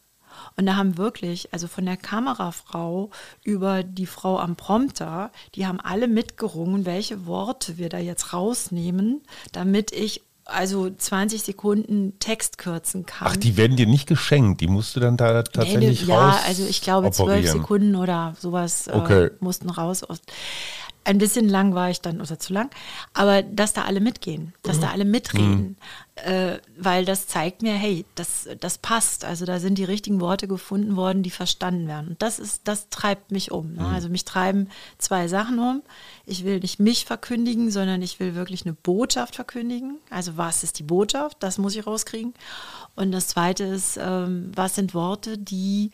Und da haben wirklich, also von der Kamerafrau über die Frau am Prompter, die haben alle mitgerungen, welche Worte wir da jetzt rausnehmen, damit ich also 20 Sekunden Text kürzen kann. Ach, die werden dir nicht geschenkt, die musst du dann da tatsächlich Nee, Ja, raus also ich glaube zwölf operieren. Sekunden oder sowas äh, Okay. mussten raus. Ein bisschen lang war ich dann, oder zu lang, aber dass da alle mitgehen, dass da alle mitreden, äh, weil das zeigt mir, hey, das, das passt. Also da sind die richtigen Worte gefunden worden, die verstanden werden. Und das ist, das treibt mich um. Ne? Also mich treiben zwei Sachen um. Ich will nicht mich verkündigen, sondern ich will wirklich eine Botschaft verkündigen. Also was ist die Botschaft? Das muss ich rauskriegen. Und das zweite ist, ähm, was sind Worte, die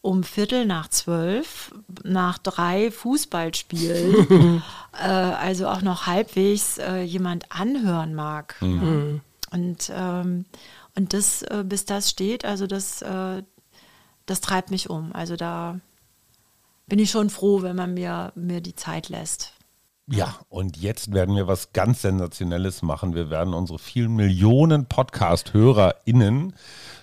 um Viertel nach zwölf, nach drei Fußballspielen, *laughs* äh, also auch noch halbwegs äh, jemand anhören mag. Ja. Und, ähm, und das, äh, bis das steht, also das, äh, das treibt mich um. Also da bin ich schon froh, wenn man mir, mir die Zeit lässt. Ja, und jetzt werden wir was ganz Sensationelles machen. Wir werden unsere vielen Millionen Podcast-HörerInnen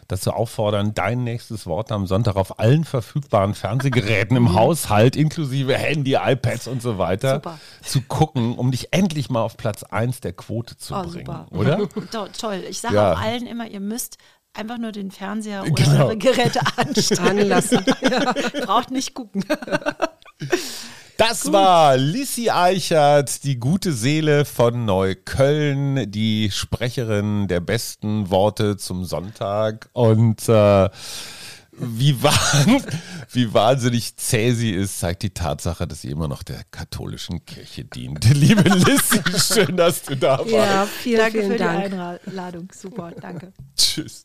dazu auffordern, dein nächstes Wort am Sonntag auf allen verfügbaren Fernsehgeräten im Haushalt, inklusive Handy, iPads und so weiter, Super. zu gucken, um dich endlich mal auf Platz 1 der Quote zu Oh, bringen. super. Oder? *laughs* To toll. Ich sage Ja. auch allen immer, ihr müsst einfach nur den Fernseher oder Genau. eure Geräte *laughs* anstellen. Anlassen. *laughs* Braucht nicht gucken. Das war Lissi Eichert, die gute Seele von Neukölln, die Sprecherin der besten Worte zum Sonntag. Und äh, wie, *laughs* wahn, wie wahnsinnig zäh sie ist, zeigt die Tatsache, dass sie immer noch der katholischen Kirche dient. *laughs* Liebe Lissi, schön, dass du da warst. Ja, vielen, Danke vielen für Dank. die Einladung. Super, danke. Tschüss.